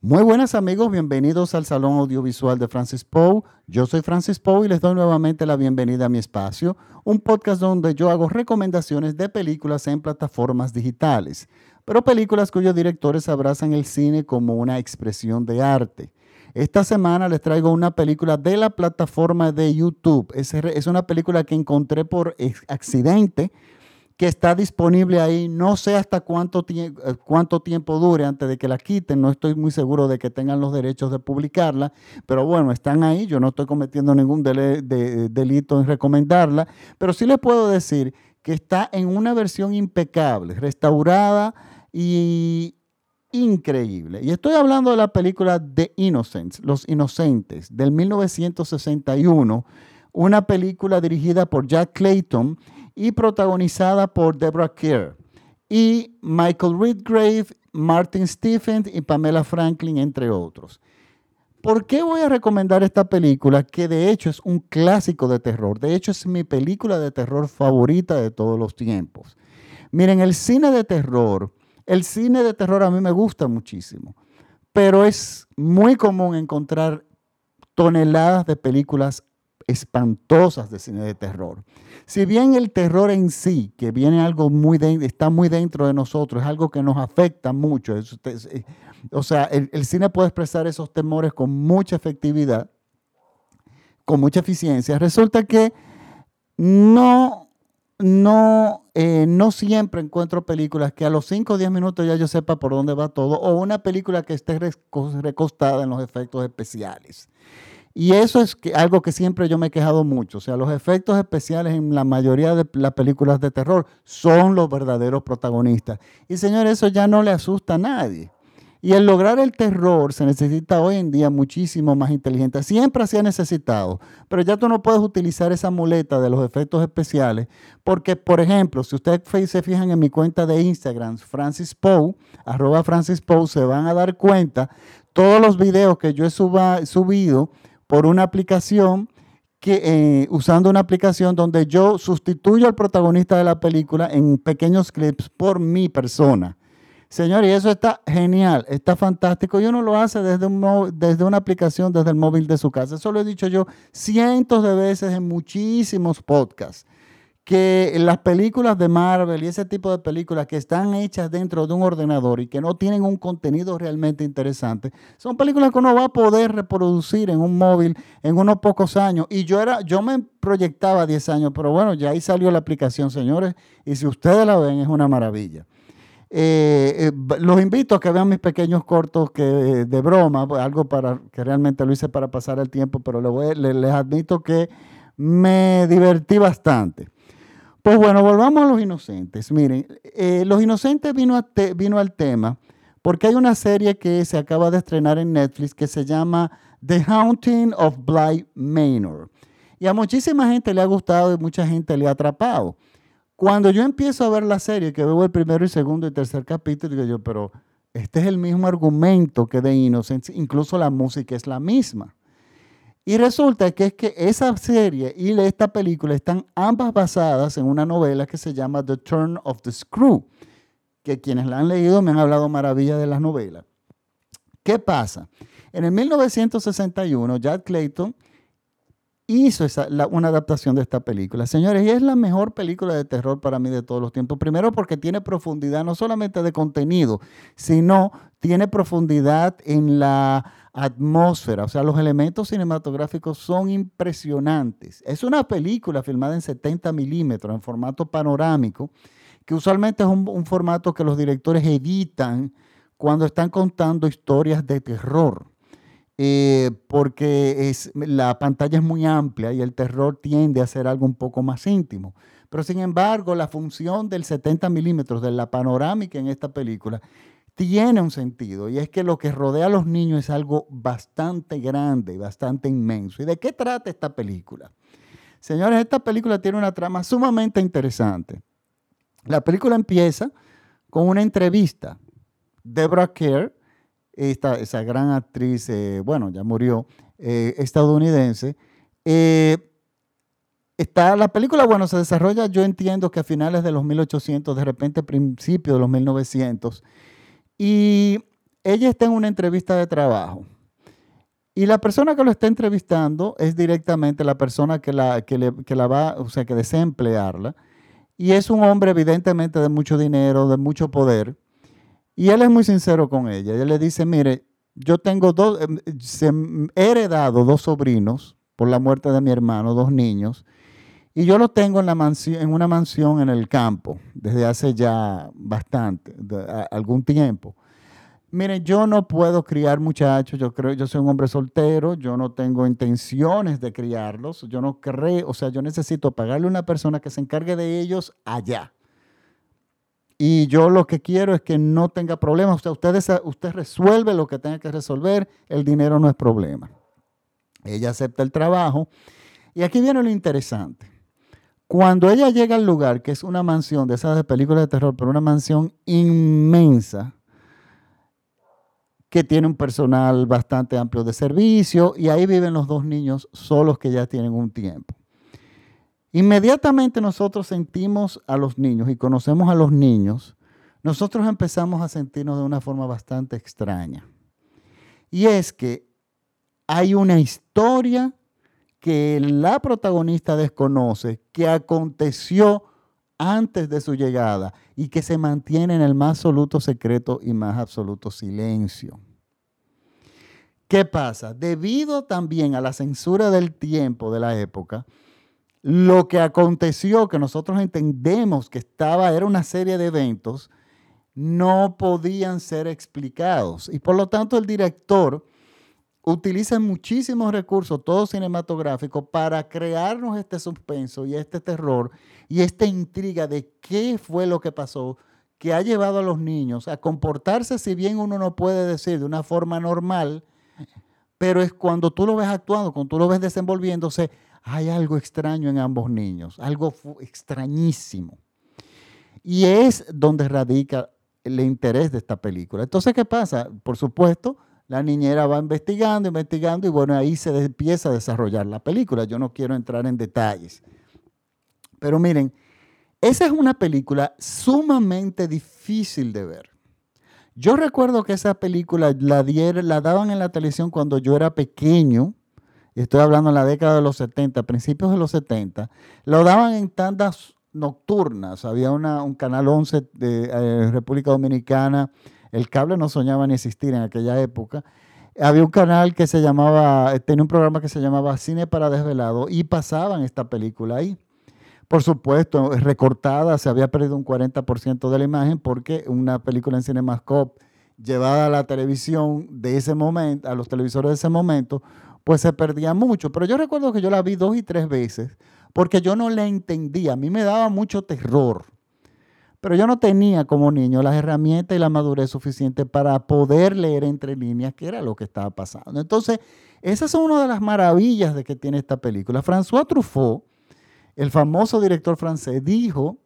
Muy buenas amigos, bienvenidos al Salón Audiovisual de Francis Poe. Yo soy Francis Poe y les doy nuevamente la bienvenida a mi espacio, un podcast donde yo hago recomendaciones de películas en plataformas digitales, pero películas cuyos directores abrazan el cine como una expresión de arte. Esta semana les traigo una película de la plataforma de YouTube. Es, una película que encontré por accidente que está disponible ahí. No sé hasta cuánto, eh, cuánto tiempo dure antes de que la quiten. No estoy muy seguro de que tengan los derechos de publicarla, pero bueno, están ahí. Yo no estoy cometiendo ningún delito en recomendarla, pero sí les puedo decir que está en una versión impecable, restaurada y increíble. Y estoy hablando de la película The Innocents, Los Inocentes, del 1961, una película dirigida por Jack Clayton y protagonizada por Deborah Kerr y Michael Redgrave, Martin Stephens y Pamela Franklin, entre otros. ¿Por qué voy a recomendar esta película? Que de hecho es un clásico de terror. De hecho es mi película de terror favorita de todos los tiempos. Miren, el cine de terror, el cine de terror a mí me gusta muchísimo, pero es muy común encontrar toneladas de películas espantosas de cine de terror. Si bien el terror en sí, que viene algo muy está muy dentro de nosotros, es algo que nos afecta mucho. Eh, o sea, el, cine puede expresar esos temores con mucha efectividad, con mucha eficiencia. Resulta que no, no, eh, no siempre encuentro películas que a los 5 o 10 minutos ya yo sepa por dónde va todo, o una película que esté recostada en los efectos especiales. Y eso es algo que siempre yo me he quejado mucho. O sea, los efectos especiales en la mayoría de las películas de terror son los verdaderos protagonistas. Y señor, eso ya no le asusta a nadie. Y el lograr el terror se necesita hoy en día muchísimo más inteligente. Siempre se ha necesitado, pero ya tú no puedes utilizar esa muleta de los efectos especiales, porque, por ejemplo, si ustedes se fijan en mi cuenta de Instagram, Francis arroba Francis se van a dar cuenta todos los videos que yo he subido por una aplicación que eh, usando una aplicación donde yo sustituyo al protagonista de la película en pequeños clips por mi persona. Señores, eso está genial, está fantástico. Y uno lo hace desde, un, desde una aplicación, desde el móvil de su casa. Eso lo he dicho yo cientos de veces en muchísimos podcasts que las películas de Marvel y ese tipo de películas que están hechas dentro de un ordenador y que no tienen un contenido realmente interesante, son películas que uno va a poder reproducir en un móvil en unos pocos años. Y yo era, yo me proyectaba 10 años, pero bueno, ya ahí salió la aplicación, señores, y si ustedes la ven, es una maravilla. Eh, eh, los invito a que vean mis pequeños cortos que, de broma, algo para que realmente lo hice para pasar el tiempo, pero les admito que me divertí bastante. Pues bueno, volvamos a los inocentes. Miren, eh, los inocentes vino, al tema porque hay una serie que se acaba de estrenar en Netflix que se llama The Haunting of Bly Manor. Y a muchísima gente le ha gustado y mucha gente le ha atrapado. Cuando yo empiezo a ver la serie, que veo el primero y segundo y tercer capítulo, digo yo, pero este es el mismo argumento que de Innocence, incluso la música es la misma. Y resulta que es que esa serie y esta película están ambas basadas en una novela que se llama The Turn of the Screw, que quienes la han leído me han hablado maravilla de las novelas. ¿Qué pasa? En el 1961, Jack Clayton hizo una adaptación de esta película. Señores, y es la mejor película de terror para mí de todos los tiempos. Primero porque tiene profundidad no solamente de contenido, sino tiene profundidad en la atmósfera, o sea, los elementos cinematográficos son impresionantes. Es una película filmada en 70 milímetros, en formato panorámico, que usualmente es un, formato que los directores editan cuando están contando historias de terror. Eh, porque es, la pantalla es muy amplia y el terror tiende a ser algo un poco más íntimo. Pero sin embargo, la función del 70 milímetros de la panorámica en esta película tiene un sentido y es que lo que rodea a los niños es algo bastante grande y bastante inmenso. ¿Y de qué trata esta película? Señores, esta película tiene una trama sumamente interesante. La película empieza con una entrevista. Deborah Kerr, esta, esa gran actriz, eh, bueno, ya murió, eh, estadounidense, eh, Está, la película, bueno, se desarrolla, yo entiendo que a finales de los 1800, de repente principios de los 1900, y ella está en una entrevista de trabajo. Y la persona que lo está entrevistando es directamente la persona que la, que la va, o sea, que desea emplearla. Y es un hombre evidentemente de mucho dinero, de mucho poder. Y él es muy sincero con ella. Ella le dice, mire, yo tengo dos, em, he heredado dos sobrinos por la muerte de mi hermano, dos niños. Y yo los tengo en, una mansión en el campo desde hace ya bastante, algún tiempo. Miren, yo no puedo criar muchachos, yo creo, yo soy un hombre soltero, yo no tengo intenciones de criarlos, yo no creo, o sea, yo necesito pagarle a una persona que se encargue de ellos allá. Y yo lo que quiero es que no tenga problemas, o sea, usted resuelve lo que tenga que resolver, el dinero no es problema. Ella acepta el trabajo. Y aquí viene lo interesante. Cuando ella llega al lugar, que es una mansión de esas de películas de terror, pero una mansión inmensa, que tiene un personal bastante amplio de servicio y ahí viven los dos niños solos que ya tienen un tiempo. Inmediatamente nosotros sentimos a los niños y conocemos a los niños, nosotros empezamos a sentirnos de una forma bastante extraña. Y es que hay una historia que la protagonista desconoce, que aconteció antes de su llegada y que se mantiene en el más absoluto secreto y más absoluto silencio. ¿Qué pasa? Debido también a la censura del tiempo de la época, lo que aconteció, que nosotros entendemos que estaba, era una serie de eventos, no podían ser explicados. Y por lo tanto el director utiliza muchísimos recursos, todos cinematográficos, para crearnos este suspenso y este terror y esta intriga de qué fue lo que pasó que ha llevado a los niños a comportarse, si bien uno no puede decir de una forma normal, pero es cuando tú lo ves actuando, cuando tú lo ves desenvolviéndose, hay algo extraño en ambos niños, algo extrañísimo. Y es donde radica el interés de esta película. Entonces, ¿qué pasa? Por supuesto, la niñera va investigando, investigando y bueno, ahí se empieza a desarrollar la película. Yo no quiero entrar en detalles. Pero miren, esa es una película sumamente difícil de ver. Yo recuerdo que esa película la, la daban en la televisión cuando yo era pequeño, estoy hablando en la década de los 70, principios de los 70, lo daban en tandas nocturnas. Había un canal 11 de eh, República Dominicana el cable no soñaba ni existir en aquella época. Había un canal que se llamaba, tenía un programa que se llamaba Cine para Desvelado y pasaban esta película ahí. Por supuesto, recortada, se había perdido un 40% de la imagen porque una película en CinemaScope llevada a la televisión de ese momento, a los televisores de ese momento, pues se perdía mucho. Pero yo recuerdo que yo la vi dos y tres veces porque yo no la entendía. A mí me daba mucho terror. Pero yo no tenía como niño las herramientas y la madurez suficiente para poder leer entre líneas qué era lo que estaba pasando. Entonces, esas son una de las maravillas de que tiene esta película. François Truffaut, el famoso director francés, dijo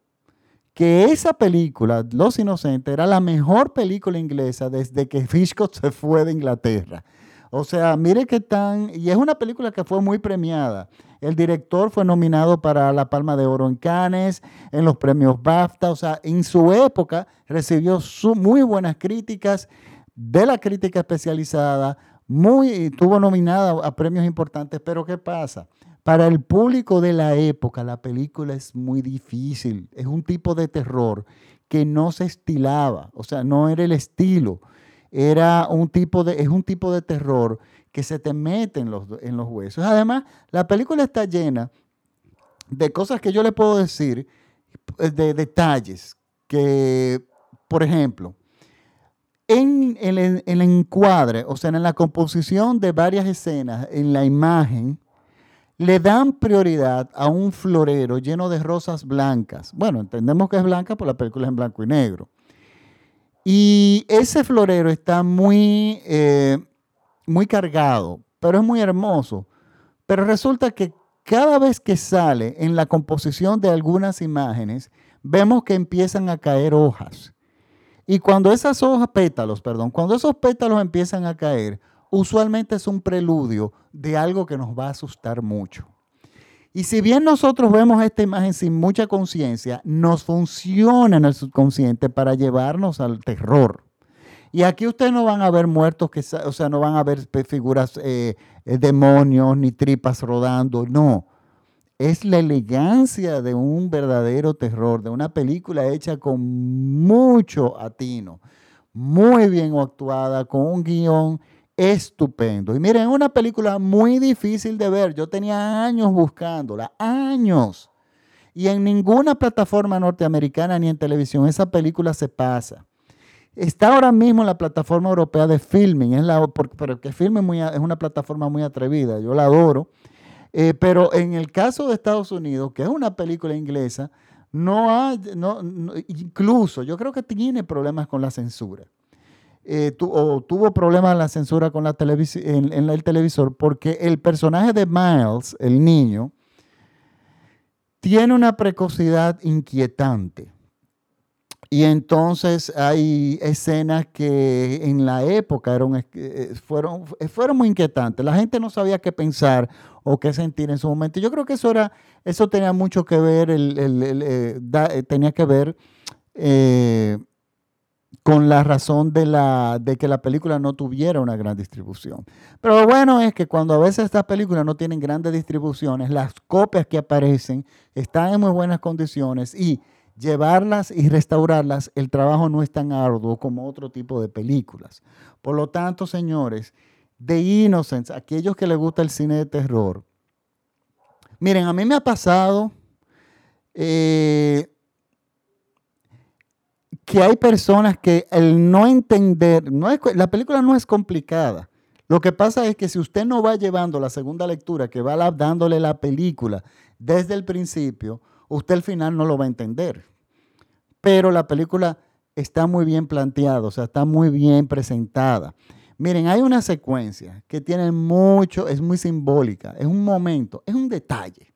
que esa película, Los Inocentes, era la mejor película inglesa desde que Hitchcock se fue de Inglaterra. O sea, mire qué tan... Y es una película que fue muy premiada. El director fue nominado para la Palma de Oro en Cannes, en los premios BAFTA. O sea, en su época recibió muy buenas críticas de la crítica especializada. Muy, tuvo nominada a premios importantes. Pero ¿qué pasa? Para el público de la época, la película es muy difícil. Es un tipo de terror que no se estilaba. O sea, no era el estilo era un tipo de, es un tipo de terror que se te mete en los, en los huesos. Además, la película está llena de cosas que yo le puedo decir, eh, de detalles, que, por ejemplo, en el, en el encuadre, o sea, en la composición de varias escenas, en la imagen, le dan prioridad a un florero lleno de rosas blancas. Bueno, entendemos que es blanca por la película es en blanco y negro. Y ese florero está muy, eh, muy cargado, pero es muy hermoso. Pero resulta que cada vez que sale en la composición de algunas imágenes, vemos que empiezan a caer hojas. Y cuando esas hojas, pétalos, perdón, cuando esos pétalos empiezan a caer, usualmente es un preludio de algo que nos va a asustar mucho. Y si bien nosotros vemos esta imagen sin mucha conciencia, nos funciona en el subconsciente para llevarnos al terror. Y aquí ustedes no van a ver muertos, que, o sea, no van a ver figuras, eh, eh, demonios, ni tripas rodando, no. Es la elegancia de un verdadero terror, de una película hecha con mucho atino, muy bien actuada, con un guion estupendo. Y miren, una película muy difícil de ver. Yo tenía años buscándola, años. Y en ninguna plataforma norteamericana ni en televisión esa película se pasa. Está ahora mismo en la plataforma europea de Filming, es la, porque Filming es una plataforma muy atrevida, yo la adoro. Eh, pero en el caso de Estados Unidos, que es una película inglesa, no hay, no, incluso yo creo que tiene problemas con la censura. Eh, o tuvo problemas la censura con la en, en, el televisor porque el personaje de Miles, el niño, tiene una precocidad inquietante. Y entonces hay escenas que en la época eran, eh, fueron, fueron muy inquietantes. La gente no sabía qué pensar o qué sentir en su momento. Yo creo que eso, era, eso tenía mucho que ver, eh, eh, tenía que ver con la razón de, la, de que la película no tuviera una gran distribución. Pero lo bueno es que cuando a veces estas películas no tienen grandes distribuciones, las copias que aparecen están en muy buenas condiciones y llevarlas y restaurarlas, el trabajo no es tan arduo como otro tipo de películas. Por lo tanto, señores, de Innocence, aquellos que les gusta el cine de terror, miren, a mí me ha pasado eh, que hay personas que el no entender, no la película no es complicada. Lo que pasa es que si usted no va llevando la segunda lectura, que va dándole la película desde el principio, usted al final no lo va a entender. Pero la película está muy bien planteada, o sea, está muy bien presentada. Miren, hay una secuencia que tiene mucho, es muy simbólica, es un momento, es un detalle.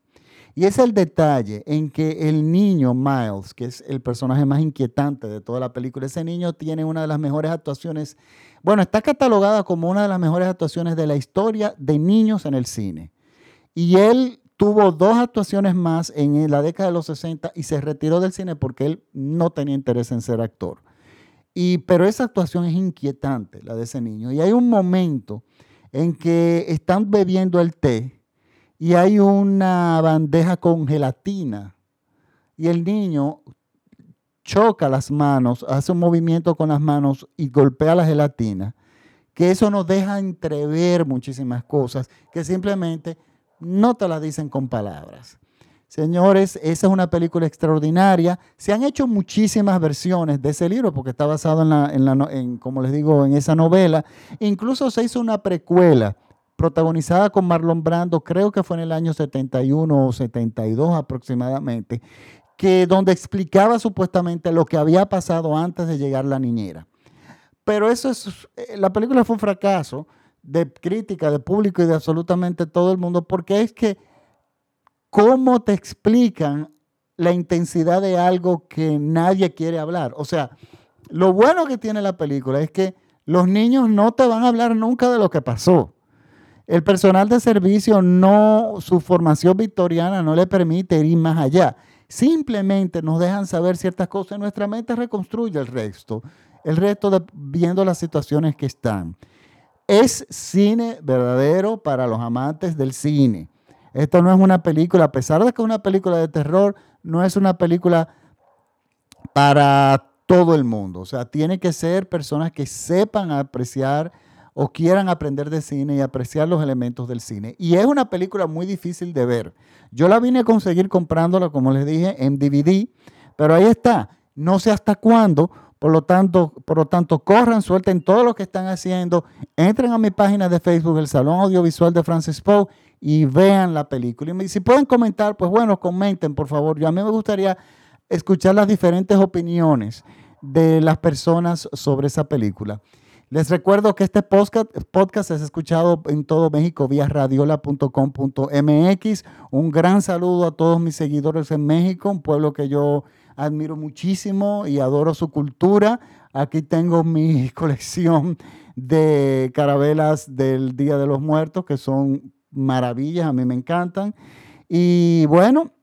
Y es el detalle en que el niño Miles, que es el personaje más inquietante de toda la película, ese niño tiene una de las mejores actuaciones, bueno, está catalogada como una de las mejores actuaciones de la historia de niños en el cine. Y él tuvo dos actuaciones más en la década de los 60 y se retiró del cine porque él no tenía interés en ser actor. Y, pero esa actuación es inquietante, la de ese niño. Y hay un momento en que están bebiendo el té y hay una bandeja con gelatina y el niño choca las manos, hace un movimiento con las manos y golpea la gelatina, que eso nos deja entrever muchísimas cosas que simplemente no te la dicen con palabras. Señores, esa es una película extraordinaria. Se han hecho muchísimas versiones de ese libro porque está basado en, la, en, la, en, como les digo, en esa novela. Incluso se hizo una precuela protagonizada con Marlon Brando, creo que fue en el año 71 o 72 aproximadamente, que donde explicaba supuestamente lo que había pasado antes de llegar la niñera. Pero eso es, eh, la película fue un fracaso de crítica, de público y de absolutamente todo el mundo, porque es que cómo te explican la intensidad de algo que nadie quiere hablar. O sea, lo bueno que tiene la película es que los niños no te van a hablar nunca de lo que pasó. El personal de servicio no, su formación victoriana no le permite ir más allá. Simplemente nos dejan saber ciertas cosas y nuestra mente reconstruye el resto, el resto viendo las situaciones que están. Es cine verdadero para los amantes del cine. Esto no es una película, a pesar de que es una película de terror, no es una película para todo el mundo. O sea, tiene que ser personas que sepan apreciar o quieran aprender de cine y apreciar los elementos del cine. Y es una película muy difícil de ver. Yo la vine a conseguir comprándola, como les dije, en DVD, pero ahí está. No sé hasta cuándo. Por lo tanto, por lo tanto, corran, suelten todo lo que están haciendo, entren a mi página de Facebook, el Salón Audiovisual de Francis Poe, y vean la película. Y si pueden comentar, pues bueno, comenten, por favor. Yo a mí me gustaría escuchar las diferentes opiniones de las personas sobre esa película. Les recuerdo que este podcast, es escuchado en todo México vía radiola.com.mx. Un gran saludo a todos mis seguidores en México, un pueblo que yo admiro muchísimo y adoro su cultura. Aquí tengo mi colección de carabelas del Día de los Muertos, que son maravillas, a mí me encantan. Y bueno,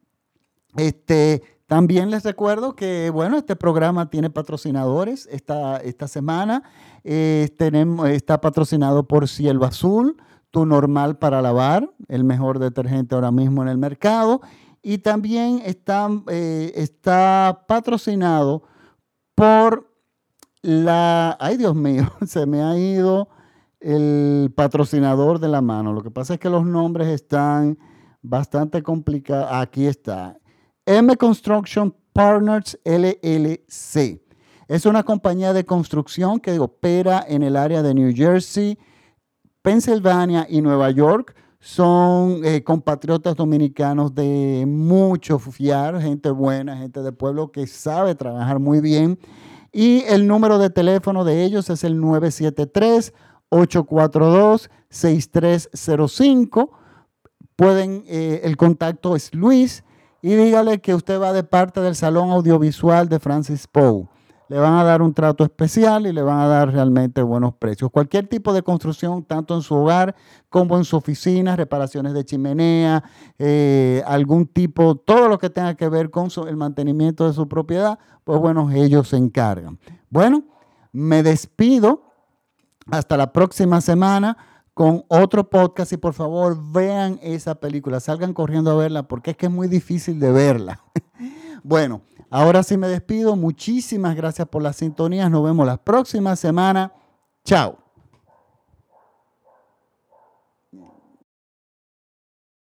este, También les recuerdo que, bueno, este programa tiene patrocinadores esta, esta semana. Eh, tenemos, está patrocinado por Cielo Azul, tu normal para lavar, el mejor detergente ahora mismo en el mercado. Y también está, eh, está patrocinado por la... Ay, Dios mío, se me ha ido el patrocinador de la mano. Lo que pasa es que los nombres están bastante complicados. Aquí está. M Construction Partners LLC. Es una compañía de construcción que opera en el área de New Jersey, Pensilvania y Nueva York. Son eh, compatriotas dominicanos de mucho fiar, gente buena, gente de pueblo que sabe trabajar muy bien. Y el número de teléfono de ellos es el 973-842-6305. Pueden, eh, el contacto es Luis y dígale que usted va de parte del Salón Audiovisual de Francis Poe. Le van a dar un trato especial y le van a dar realmente buenos precios. Cualquier tipo de construcción, tanto en su hogar como en su oficina, reparaciones de chimenea, eh, algún tipo, todo lo que tenga que ver con el mantenimiento de su propiedad, pues bueno, ellos se encargan. Bueno, me despido. Hasta la próxima semana con otro podcast y por favor vean esa película, salgan corriendo a verla porque es que es muy difícil de verla. bueno, ahora sí me despido, muchísimas gracias por las sintonías, nos vemos la próxima semana, chao.